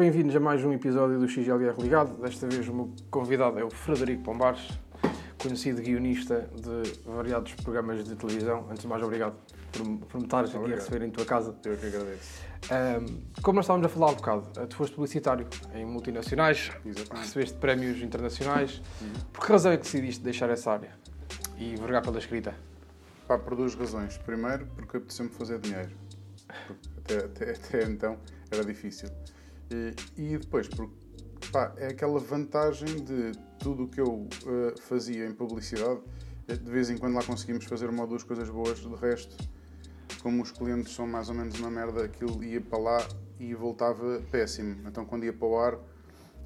Bem-vindos a mais um episódio do XLR Ligado. Desta vez o meu convidado é o Frederico Pombares, conhecido guionista de variados programas de televisão. Antes de mais, obrigado por, por me estares aqui a receber em tua casa. Eu que agradeço. Ahm, como nós estávamos a falar há um bocado, eh, tu foste publicitário em multinacionais, Exatamente. recebeste prémios internacionais. Por que razão é que decidiste deixar essa área e vergar pela escrita? Pá, por duas razões. Primeiro, porque apeteceu-me fazer dinheiro. Até, até, até então era difícil. E, e depois, porque pá, é aquela vantagem de tudo o que eu eh, fazia em publicidade, eh, de vez em quando lá conseguimos fazer uma ou duas coisas boas, de resto, como os clientes são mais ou menos uma merda, aquilo ia para lá e voltava péssimo. Então quando ia para o ar,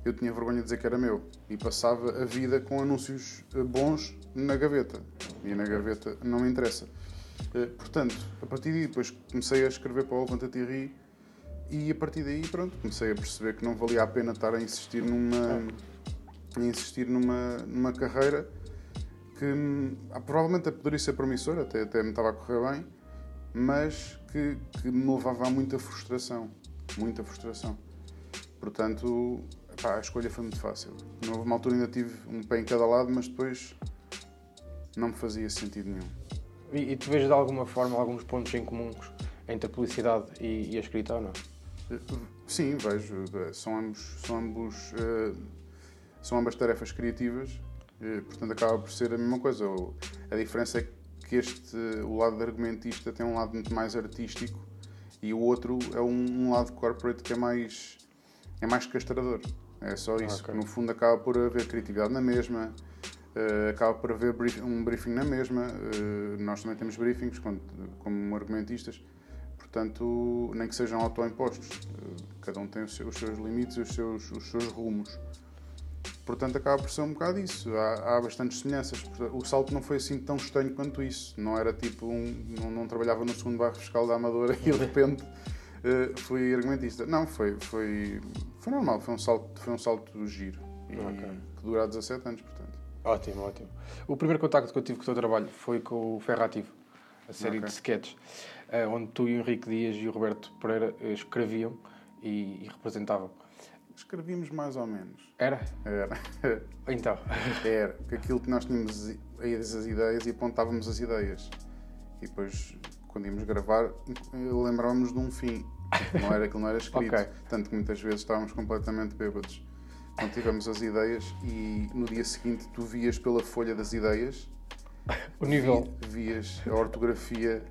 eu tinha vergonha de dizer que era meu e passava a vida com anúncios eh, bons na gaveta. E na gaveta não me interessa. Eh, Portanto, a partir daí depois comecei a escrever para o Levanta Ri e a partir daí pronto, comecei a perceber que não valia a pena estar a insistir numa a insistir numa, numa carreira que ah, provavelmente poderia ser promissora, até, até me estava a correr bem, mas que, que me levava a muita frustração. Muita frustração. Portanto, pá, a escolha foi muito fácil. Não houve uma altura ainda tive um pé em cada lado, mas depois não me fazia sentido nenhum. E, e tu vês de alguma forma alguns pontos em comuns entre a publicidade e, e a escrita ou não? Sim, vejo. eh, São ambos, são ambos, eh, são ambas tarefas criativas, eh, portanto acaba por ser a mesma coisa. A diferença é que este, o lado argumentista tem um lado muito mais artístico e o outro é um, um lado corporate que é mais, é mais castrador. É só isso. Ok. No fundo acaba por haver criatividade na mesma, eh, acaba por haver brief- um briefing na mesma. eh, nós também temos briefings quando- como argumentistas. Portanto, nem que sejam autoimpostos. Eh, Cada um tem os seus, os seus limites e os seus, os seus rumos. Portanto, acaba por ser um bocado isso. Há, há bastantes semelhanças. O salto não foi assim tão estranho quanto isso. Não era tipo um. Não, não trabalhava no segundo bairro fiscal da Amadora e de repente eh, fui argumentista. Não, foi, foi, foi normal. Foi um salto, foi um salto giro. E Ok. que dura há 17 anos, portanto. Ótimo, ótimo. O primeiro contacto que eu tive com o teu trabalho foi com o Ferrativo, a série Ok. de sketches, onde tu e o Henrique Dias e o Roberto Pereira eh, escreviam e, e representavam. Escrevíamos mais ou menos. Era? Era. Então. Era, porque aquilo que nós tínhamos as ideias e apontávamos as ideias. E depois, quando íamos gravar, lembrávamos de um fim. Não era aquilo não era escrito. Ok. Tanto que muitas vezes estávamos completamente bêbados. Então tivemos as ideias e no dia seguinte tu vias pela folha das ideias, O nível. vi- vias a ortografia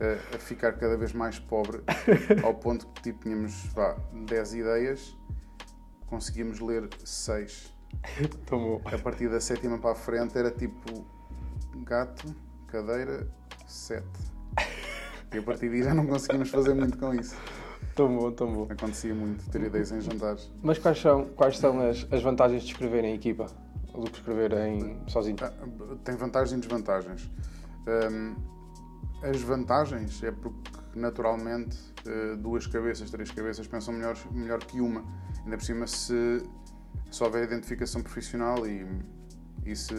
a, a ficar cada vez mais pobre, ao ponto que tipo, tínhamos vá, 10 ideias, conseguíamos ler 6. Tomou. A partir da sétima para a frente era tipo gato, cadeira, sete. E a partir daí já não conseguimos fazer muito com isso. Tomou, tomou. Acontecia muito ter ideias em jantares. Mas quais são, quais são as, as vantagens de escrever em equipa do que escrever em sozinho? Ah, Tem vantagens e desvantagens. Hum, as vantagens é porque naturalmente eh, duas cabeças, três cabeças pensam melhor, melhor que uma. Ainda por cima se, se houver identificação profissional e, e se,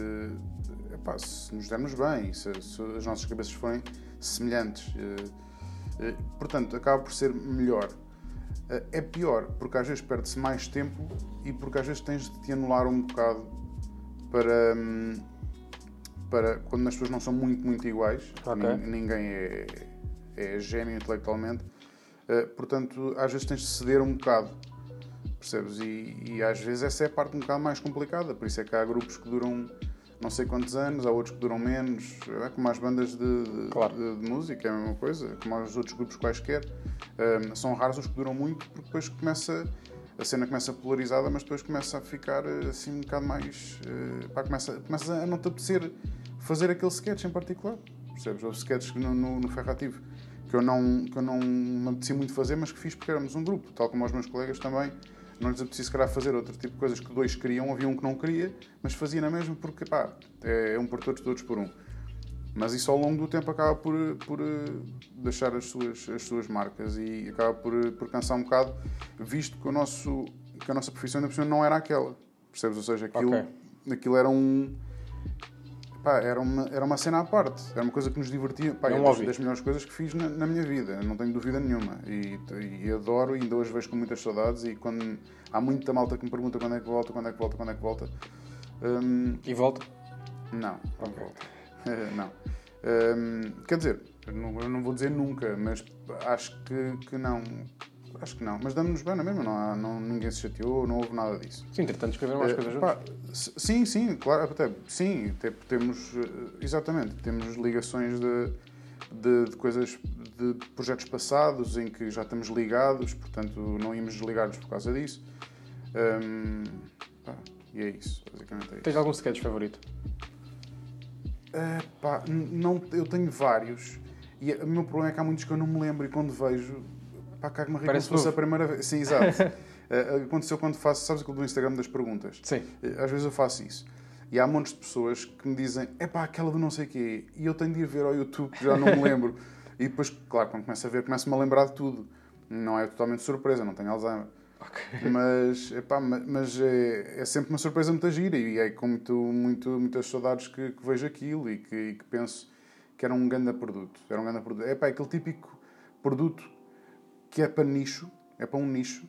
epá, se nos dermos bem, se, se as nossas cabeças forem semelhantes. eh, eh, portanto, acaba por ser melhor. É pior porque às vezes perde-se mais tempo e porque às vezes tens de te anular um bocado para, hum, para quando as pessoas não são muito, muito iguais. Ok. Nin- Ninguém é, é gênio intelectualmente. Eh, portanto, às vezes tens de ceder um bocado. Percebes? E, e às vezes essa é a parte um bocado mais complicada. Por isso é que há grupos que duram não sei quantos anos, há outros que duram menos. É como as bandas de, de- Claro. de- de música, é a mesma coisa. Como os outros grupos quaisquer. Hum, são raros os que duram muito porque depois começa a cena começa polarizada, mas depois começa a ficar eh, assim um bocado mais. eh, pá, começa, começa a não te apetecer fazer aquele sketch em particular. Percebes? Houve sketches no, no, no Ferrativo que eu, não, que eu não me apetecia muito fazer, mas que fiz porque éramos um grupo, tal como os meus colegas também. Não lhes apetecia, se calhar, fazer outro tipo de coisas que dois queriam, havia um que não queria, mas fazia na mesma porque, pá, é um por todos, todos por um. Mas isso ao longo do tempo acaba por, por eh, deixar as suas, as suas marcas e acaba por, eh, por cansar um bocado, visto que, o nosso, que a nossa profissão ainda por não era aquela. Percebes? Ou seja, aquilo, Ok. aquilo era um. pá, era, uma, era uma cena à parte. Era uma coisa que nos divertia. Pá, É das, das melhores coisas que fiz na, na minha vida, não tenho dúvida nenhuma. E, e adoro, e ainda hoje vejo com muitas saudades. E quando há muita malta que me pergunta quando é que volta, quando é que volta, quando é que volta. hum, E volta? não, não Ok. volta. Não. Hum, quer dizer, eu não, eu não vou dizer nunca, mas acho que, que não. Acho que não. Mas damos-nos bem na mesma, não, há, não, ninguém se chateou, não houve nada disso. Sim, entretanto escreveram mais Eh, coisas pá, juntos. sim, sim, claro, até, sim, te- temos, eh, exatamente, temos ligações de, de, de coisas, de projetos passados em que já estamos ligados, portanto não íamos desligar-nos por causa disso. Hum, pá, e é isso, basicamente é isso. Tens algum sketch favorito? Eh, pá, não, eu tenho vários e o meu problema é que há muitos que eu não me lembro e quando vejo, pá, cago-me a rir como Parece se fosse a primeira vez. Sim, exato. Eh, aconteceu quando faço, sabes aquilo do Instagram das perguntas? Sim. Às vezes eu faço isso. E há montes de pessoas que me dizem, é pá, aquela do não sei quê. E eu tenho de ir ver ao YouTube, que já não me lembro. e depois, claro, quando começo a ver, começo-me a lembrar de tudo. Não é totalmente surpresa, não tenho Alzheimer. Mas, epá, ma- mas é, é sempre uma surpresa muito gira e é com muito, muito, muitas saudades que, que vejo aquilo e que, e que penso que era um grande produto. Era um grande produto. É pá, aquele típico produto que é para nicho, é para um nicho,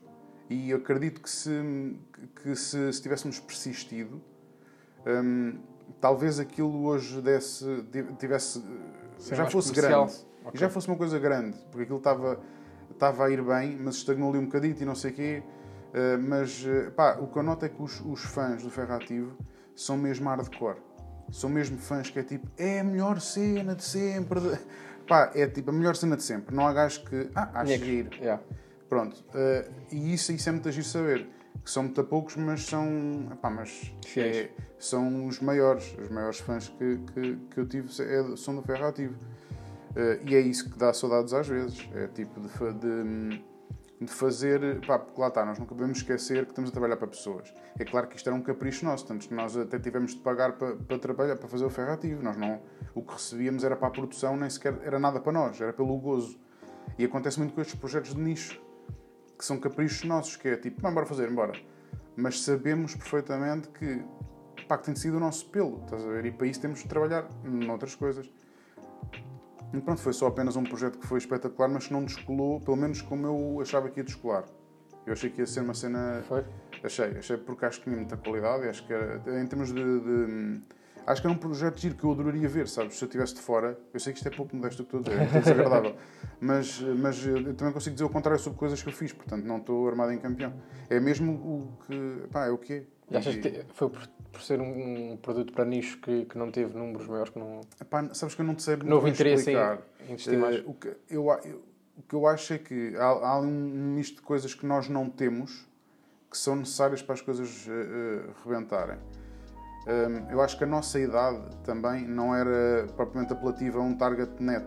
e eu acredito que se, que se, se tivéssemos persistido, hum, talvez aquilo hoje desse, tivesse, Ser já fosse comercial. grande. Ok. E já fosse uma coisa grande, porque aquilo estava, estava a ir bem, mas estagnou ali um bocadito e não sei o quê. Uh, mas, uh, pá, o que eu noto é que os, os fãs do Ferrativo são mesmo hardcore. São mesmo fãs que é tipo, é a melhor cena de sempre. de-" Pá, é tipo a melhor cena de sempre. Não há gajos que, ah, acho giro. Yeah. Pronto. Uh, e isso, isso é muito giro saber. Que são muito poucos, mas são. Epá, mas é- são os maiores. Os maiores fãs que, que, que eu tive é- são do Ferrativo. Uh, e é isso que dá saudades às vezes. É tipo de, de, de fazer. Pá, porque lá está, nós nunca podemos esquecer que estamos a trabalhar para pessoas. É claro que isto era um capricho nosso, tanto nós até tivemos de pagar para, para trabalhar, para fazer o Ferrativo. Nós não, o que recebíamos era para a produção, nem sequer era nada para nós, era pelo gozo. E acontece muito com estes projetos de nicho, que são caprichos nossos, que é tipo, vamos embora fazer, embora. Mas sabemos perfeitamente que, pá, que tem sido o nosso pelo, estás a ver? E para isso temos de trabalhar noutras coisas. E pronto, foi só apenas um projeto que foi espetacular, mas que não descolou, pelo menos como eu achava que ia descolar. Eu achei que ia ser uma cena. Foi? Achei, achei porque acho que tinha muita qualidade, acho que era, em termos de, de- Acho que era um projeto giro que eu adoraria ver, sabes? Se eu estivesse de fora, eu sei que isto é pouco modesto que estou a dizer, é muito desagradável, mas, mas eu também consigo dizer o contrário sobre coisas que eu fiz, portanto não estou armado em campeão. É mesmo o que. pá, é o que é. E achas que foi por, por ser um, um produto para nicho que, que não teve números maiores que não. Epá, sabes que eu não te sei muito bem interesse em, explicar. em investir mais? Eh, o, que eu, eu- o que eu acho é que há, há um misto de coisas que nós não temos que são necessárias para as coisas eh, eh, rebentarem. Hum, eu acho que a nossa idade também não era propriamente apelativa a um target net.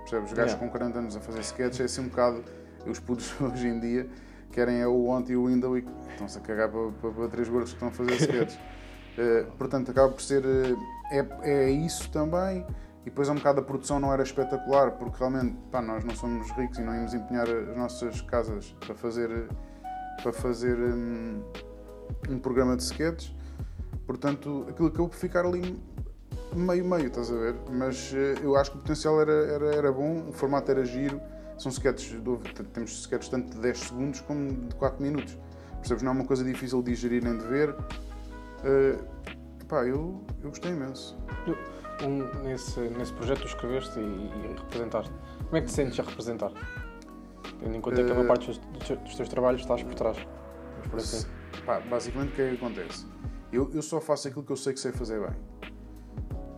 Percebes? Os gajos Yeah. com 40 anos a fazer sketches é assim um bocado. Os putos hoje em dia querem é o Want e o Window e estão-se a cagar para, para, para três gordos que estão a fazer sketches. Eh, portanto, acaba por ser. eh, é, é isso também. E depois, um bocado, a produção não era espetacular, porque realmente pá, nós não somos ricos e não íamos empenhar as nossas casas para fazer, para fazer hum, um programa de sketches. Portanto, aquilo acabou por ficar ali meio-meio, estás a ver? Mas eh, eu acho que o potencial era, era, era bom, o formato era giro. São sketches, temos sketches tanto de 10 segundos como de 4 minutos. Percebes? Não é uma coisa difícil de digerir nem de ver. Eh, pá, eu, eu gostei imenso. Um, nesse, nesse projeto tu escreveste e, e representaste. Como é que te sentes a representar? Tendo em conta que a maior Eh, parte dos, dos- teus trabalhos estás por trás. Vamos por assim. Pá, basicamente, o que é que acontece? Eu, eu só faço aquilo que eu sei que sei fazer bem.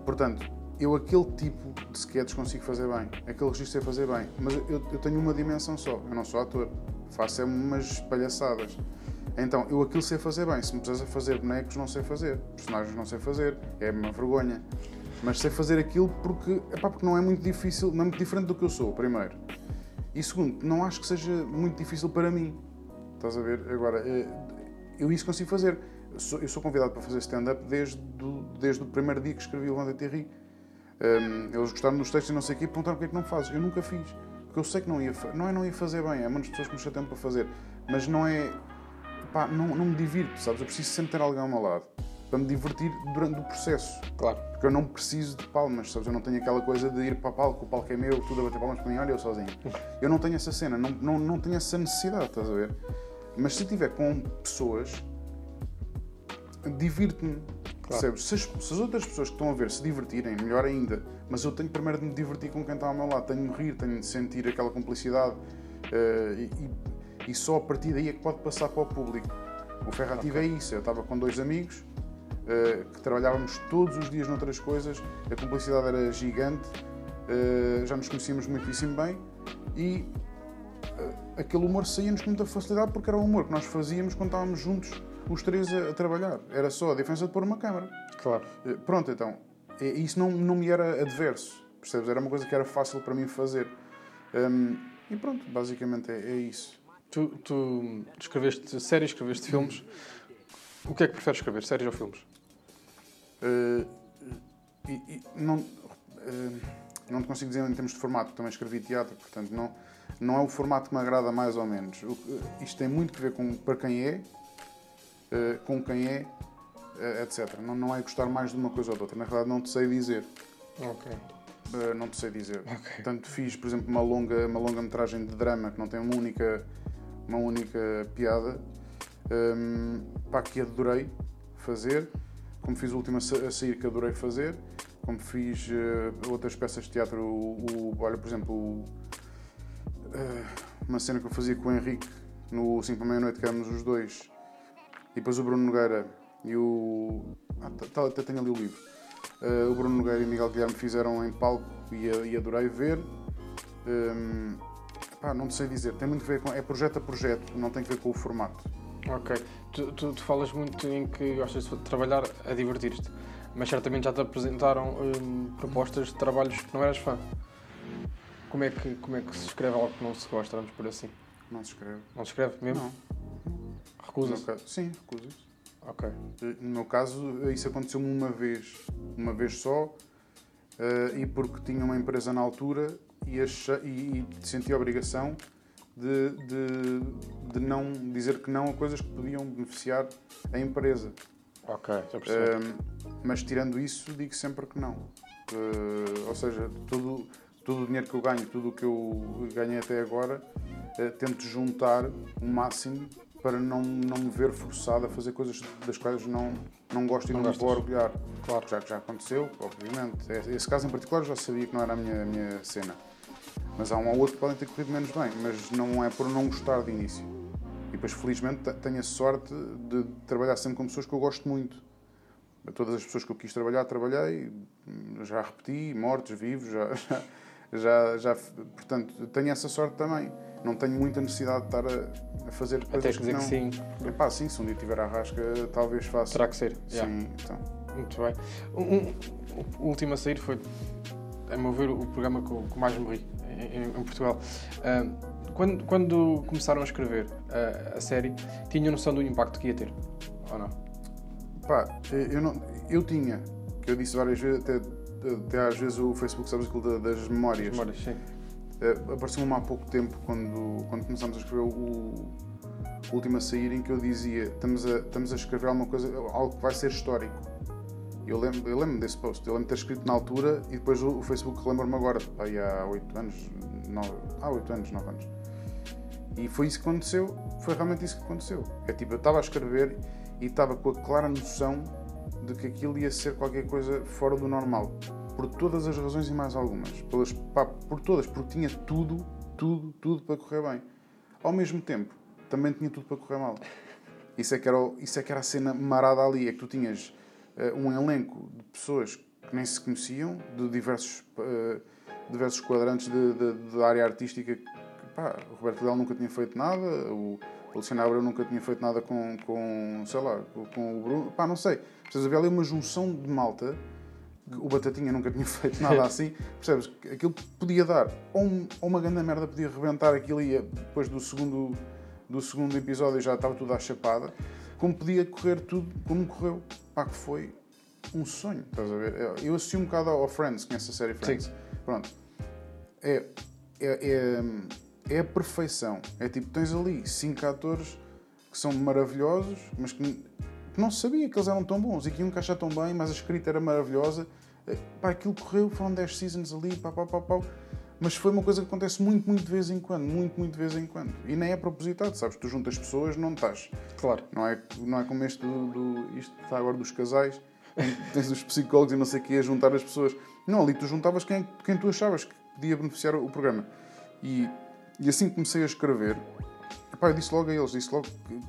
Portanto, eu aquele tipo de sketches consigo fazer bem, aquele registro sei fazer bem, mas eu, eu tenho uma dimensão só, eu não sou ator, faço é umas palhaçadas. Então, eu aquilo sei fazer bem, se me puseres a fazer bonecos, não sei fazer, personagens não sei fazer, é uma vergonha. Mas sei fazer aquilo porque, epá, porque não é muito difícil, não é muito diferente do que eu sou, primeiro. E segundo, não acho que seja muito difícil para mim. Estás a ver? Agora, eh, eu isso consigo fazer. Eu sou, eu sou convidado para fazer stand-up desde, do, desde o primeiro dia que escrevi o e Ri. Um, eles gostaram dos textos e não sei o quê e perguntaram porque é que não fazes. Eu nunca fiz. Porque eu sei que não ia, não é não ia fazer bem, há muitas pessoas que me chateiam para fazer. Mas não é. Pá, não, não me divirto, sabes? Eu preciso sempre ter alguém ao meu lado. para me divertir durante o processo. Claro. Porque eu não preciso de palmas, sabes? Eu não tenho aquela coisa de ir para o palco, o palco é meu, tudo a bater palmas para mim, olha eu sozinho. Eu não tenho essa cena, não, não, não tenho essa necessidade, estás a ver? Mas se estiver com pessoas, divirto-me. Percebes? Se as, se as outras pessoas que estão a ver se divertirem, melhor ainda. Mas eu tenho primeiro de me divertir com quem está ao meu lado, tenho de rir, tenho de sentir aquela complicidade eh, e, e- só a partir daí é que pode passar para o público. O Ferrativo é isso. Eu estava com dois amigos eh, que trabalhávamos todos os dias noutras coisas, a cumplicidade era gigante, eh, já nos conhecíamos muitíssimo bem e aquele humor saía-nos com muita facilidade porque era o humor que nós fazíamos quando estávamos juntos, os três a, a trabalhar. Era só a diferença de pôr uma câmara. Claro. Eh, Pronto, então, isso não, não me era adverso, percebes? Era uma coisa que era fácil para mim fazer. Hum, e pronto, basicamente é, é isso. Tu, tu escreveste séries, escreveste filmes. O que é que preferes escrever, séries ou filmes? Eh, e, e não, eh, não te consigo dizer em termos de formato, também escrevi teatro, portanto não, não é o formato que me agrada mais ou menos. O isto tem muito que ver com para quem é, eh, com quem é, eh, etc. Não, não é gostar mais de uma coisa ou de outra. Na realidade, não te sei dizer. Ok. Uh, não te sei dizer. Ok. Portanto, fiz, por exemplo, uma longa, uma longa metragem de drama que não tem uma única, uma única piada, um, pá, que adorei fazer, como fiz a última a sair que adorei fazer, como fiz uh, outras peças de teatro, o, o- olha, por exemplo, o, uh, uma cena que eu fazia com o Henrique no 5 para meia-noite, que éramos os dois, e depois o Bruno Nogueira e o. Ah, tá- tá- até tenho ali o livro. Uh, o Bruno Nogueira e o Miguel Guilherme fizeram em palco e, e adorei ver. Um, pá, não sei dizer, tem muito a ver com. É projeto a projeto, não tem a ver com o formato. Ok. Tu, tu, tu falas muito em que gostas de trabalhar a divertir-te, mas certamente já te apresentaram hum, propostas de trabalhos que não eras fã. Como é, que, como é que se escreve algo que não se gosta, vamos por assim? Não se escreve. Não se escreve mesmo? Não. Recusa-se? caso, sim, recusa-se. Ok. No meu caso, isso aconteceu-me uma vez, uma vez só, eh, e porque tinha uma empresa na altura e, achei, e, e senti a obrigação de, de, de não dizer que não a coisas que podiam beneficiar a empresa. Ok, já percebi. Eh, mas tirando isso, digo sempre que não. Eh, ou seja, todo, todo o dinheiro que eu ganho, tudo o que eu ganhei até agora, eh, tento juntar o máximo para não, não me ver forçado a fazer coisas das quais não, não gosto e Não não, me vou orgulhar. Claro. Já que já aconteceu, obviamente. Esse caso em particular já sabia que não era a minha, a minha cena. Mas há um ou outro que podem ter corrido menos bem, mas não é por não gostar de início. E depois, felizmente, te- tenho a sorte de trabalhar sempre com pessoas que eu gosto muito. Todas as pessoas que eu quis trabalhar, trabalhei, já repeti, mortos, vivos, já, já, já, já- portanto, tenho essa sorte também. Não tenho muita necessidade de estar a, a fazer Até coisas que dizer não... que sim, Epá, sim, se um dia tiver a rasca, talvez faça. terá que ser. Sim, Yeah. então. Muito bem. Um, um- o último a sair foi, a meu ver, o programa que eu que mais me ri em, em Portugal. Ah, quando, quando começaram a escrever a, a série, tinham noção do impacto que ia ter? Ou não? Pá, eu, não, eu tinha, que eu disse várias vezes, até, até às vezes o Facebook, sabes aquilo da- das memórias. Memórias, sim. Uh, Apareceu-me há pouco tempo, quando, quando começámos a escrever o, o último a sair, em que eu dizia: estamos a, estamos a escrever alguma coisa, algo que vai ser histórico. Eu lembro, eu lembro desse post, eu lembro de ter escrito na altura e depois o, o Facebook lembra-me agora, aí há 8 anos, 9, há 8 anos, 9 anos. E foi isso que aconteceu, foi realmente isso que aconteceu. É tipo, eu estava a escrever e estava com a clara noção de que aquilo ia ser qualquer coisa fora do normal. Por todas as razões e mais algumas. Pelas, pá, por todas, porque tinha tudo, tudo, tudo para correr bem. Ao mesmo tempo, também tinha tudo para correr mal. Isso é que era, o- isso é que era a cena marada ali, é que tu tinhas eh, um elenco de pessoas que nem se conheciam, de diversos, eh, diversos quadrantes da área artística. Pá, o Roberto Leal nunca tinha feito nada, o Luciano Abreu nunca tinha feito nada com, com sei lá, com, com o Bruno. Pá, não sei. Percebes? Havia ali uma junção de malta. O Batatinha nunca tinha feito nada assim. Percebes? Aquilo podia dar. Ou, um- ou uma grande merda podia rebentar aquilo e depois do segundo, do segundo episódio já estava tudo à chapada. Como podia correr tudo como correu. Pá, que foi um sonho. Estás a ver? Eu assisti um bocado ao Friends, conhece a série Friends? Pronto. É, é, é, é a perfeição. É tipo, tens ali cinco atores que são maravilhosos, mas que não se sabia que eles eram tão bons e que iam encaixar tão bem, mas a escrita era maravilhosa. Eh, Pá, aquilo correu, foram 10 seasons ali, pá, pá, pá, pá. Mas foi uma coisa que acontece muito, muito de vez em quando. Muito, muito de vez em quando. E nem é propositado, sabes? Tu juntas pessoas, não estás. Claro. Não é, não é como este do, do- Isto está agora dos casais, que tens os psicólogos e não sei o que a juntar as pessoas. Não, ali tu juntavas quem, quem tu achavas que podia beneficiar o, o programa. E, e assim que comecei a escrever, epá, eu disse logo a eles, disse logo que,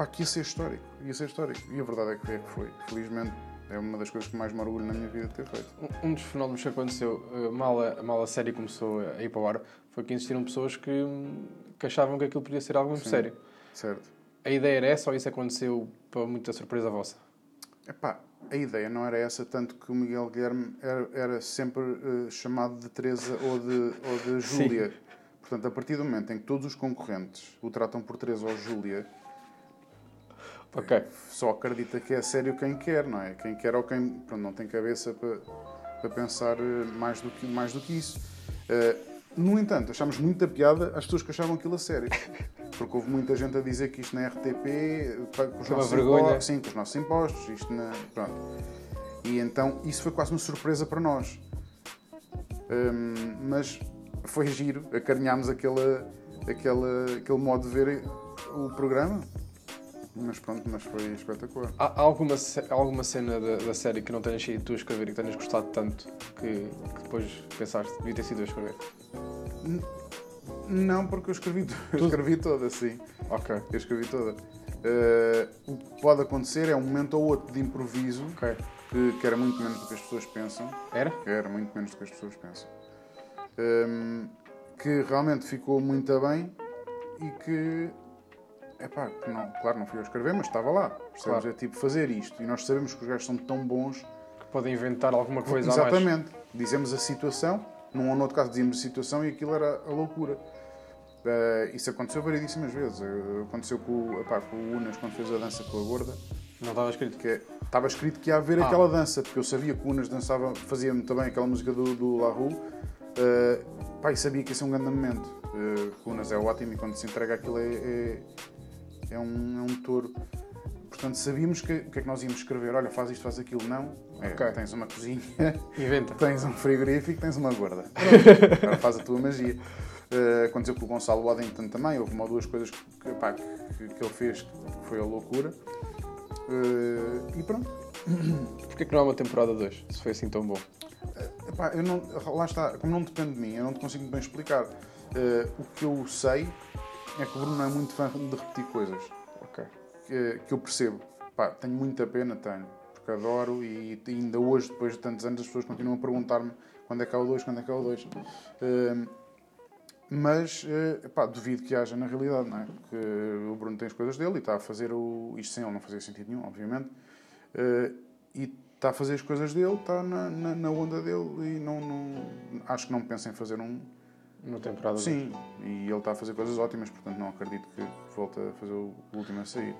pá, que ia ser histórico. Ia ser histórico. E a verdade é que, é que foi. Felizmente, é uma das coisas que mais me orgulho na minha vida de ter feito. Um- dos fenómenos que aconteceu uh, mal a, mal a série começou a ir para o ar foi que existiram pessoas que, hum, que achavam que aquilo podia ser algo muito Sim. sério. Certo? A ideia era essa ou isso aconteceu para muita surpresa vossa? Epá, a ideia não era essa, tanto que o Miguel Guilherme era, era sempre eh, chamado de Teresa ou de, ou de. Júlia. Portanto, a partir do momento em que todos os concorrentes o tratam por Teresa ou Júlia, Ok. só acredita que é sério quem quer, não é? Quem quer ou quem pronto, não tem cabeça para, para pensar eh, mais do que, mais do que isso. Eh, no entanto, achámos muita piada as pessoas que achavam aquilo a sério. Porque houve muita gente a dizer que isto na RTP, com os nossos impostos, sim, com os nossos impostos, isto na. Pronto. E então isso foi quase uma surpresa para nós. Hum, mas foi giro, acarinhámos aquele, aquele, aquele modo de ver o programa. Mas pronto, mas foi espetacular. Há alguma, alguma cena da, da série que não tenhas sido tu a escrever e que tenhas gostado tanto que, que depois pensaste devia ter sido eu a escrever? Não, porque eu escrevi, eu escrevi toda, sim. Ok. Eu escrevi toda. Eh, o que pode acontecer é um momento ou outro de improviso, Ok. que, que era muito menos do que as pessoas pensam. Era? Era muito menos do que as pessoas pensam. Hum, que realmente ficou muito bem e que. Epá, que não, claro, não fui eu a escrever, mas estava lá. Percebes? Claro. É tipo fazer isto. E nós sabemos que os gajos são tão bons Que podem inventar alguma coisa. Exatamente. Dizemos a situação, num ou noutro caso dizíamos a situação e aquilo era a loucura. Eh, isso aconteceu variedíssimas vezes. Eh, aconteceu com, o- epá, com o Unas quando fez a dança com a gorda, Não estava escrito. que é- estava escrito que ia haver Ah. aquela dança, porque eu sabia que o Unas dançava, fazia muito bem aquela música do, do La Rue. Eh, pá, e sabia que ia ser um grande momento. Eh, o Unas é ótimo e quando se entrega aquilo é, é, é um, é um touro. Portanto, sabíamos que, o que é que nós íamos escrever. Olha, faz isto, faz aquilo. Não. É, Ok. Tens uma cozinha. Inventa. Tens um frigorífico, tens uma gorda. Pronto, Agora faz a tua magia. Uh, aconteceu com o Gonçalo Waddington também, houve uma ou duas coisas que, pá, que, que ele fez que foi a loucura. Uh, e pronto. Porquê que não há uma temporada 2? Se foi assim tão bom. Epá, eu não, lá está, como não depende de mim, eu não te consigo bem explicar. Uh, o que eu sei é que o Bruno não é muito fã de repetir coisas. Ok. Que, que eu percebo. Pá, tenho muita pena, tenho. Porque adoro e ainda hoje, depois de tantos anos, as pessoas continuam a perguntar-me quando é que há o 2, quando é que há o 2. mas, eh, pá, duvido que haja na realidade, não é? Porque o Bruno tem as coisas dele e está a fazer o... Isto sem ele não fazia sentido nenhum, obviamente. Eh, e está a fazer as coisas dele, está na, na, na onda dele e não, não... Acho que não pensa em fazer um... Uma temporada 2. Sim, e ele está a fazer coisas ótimas, portanto não acredito que volte a fazer o último a sair.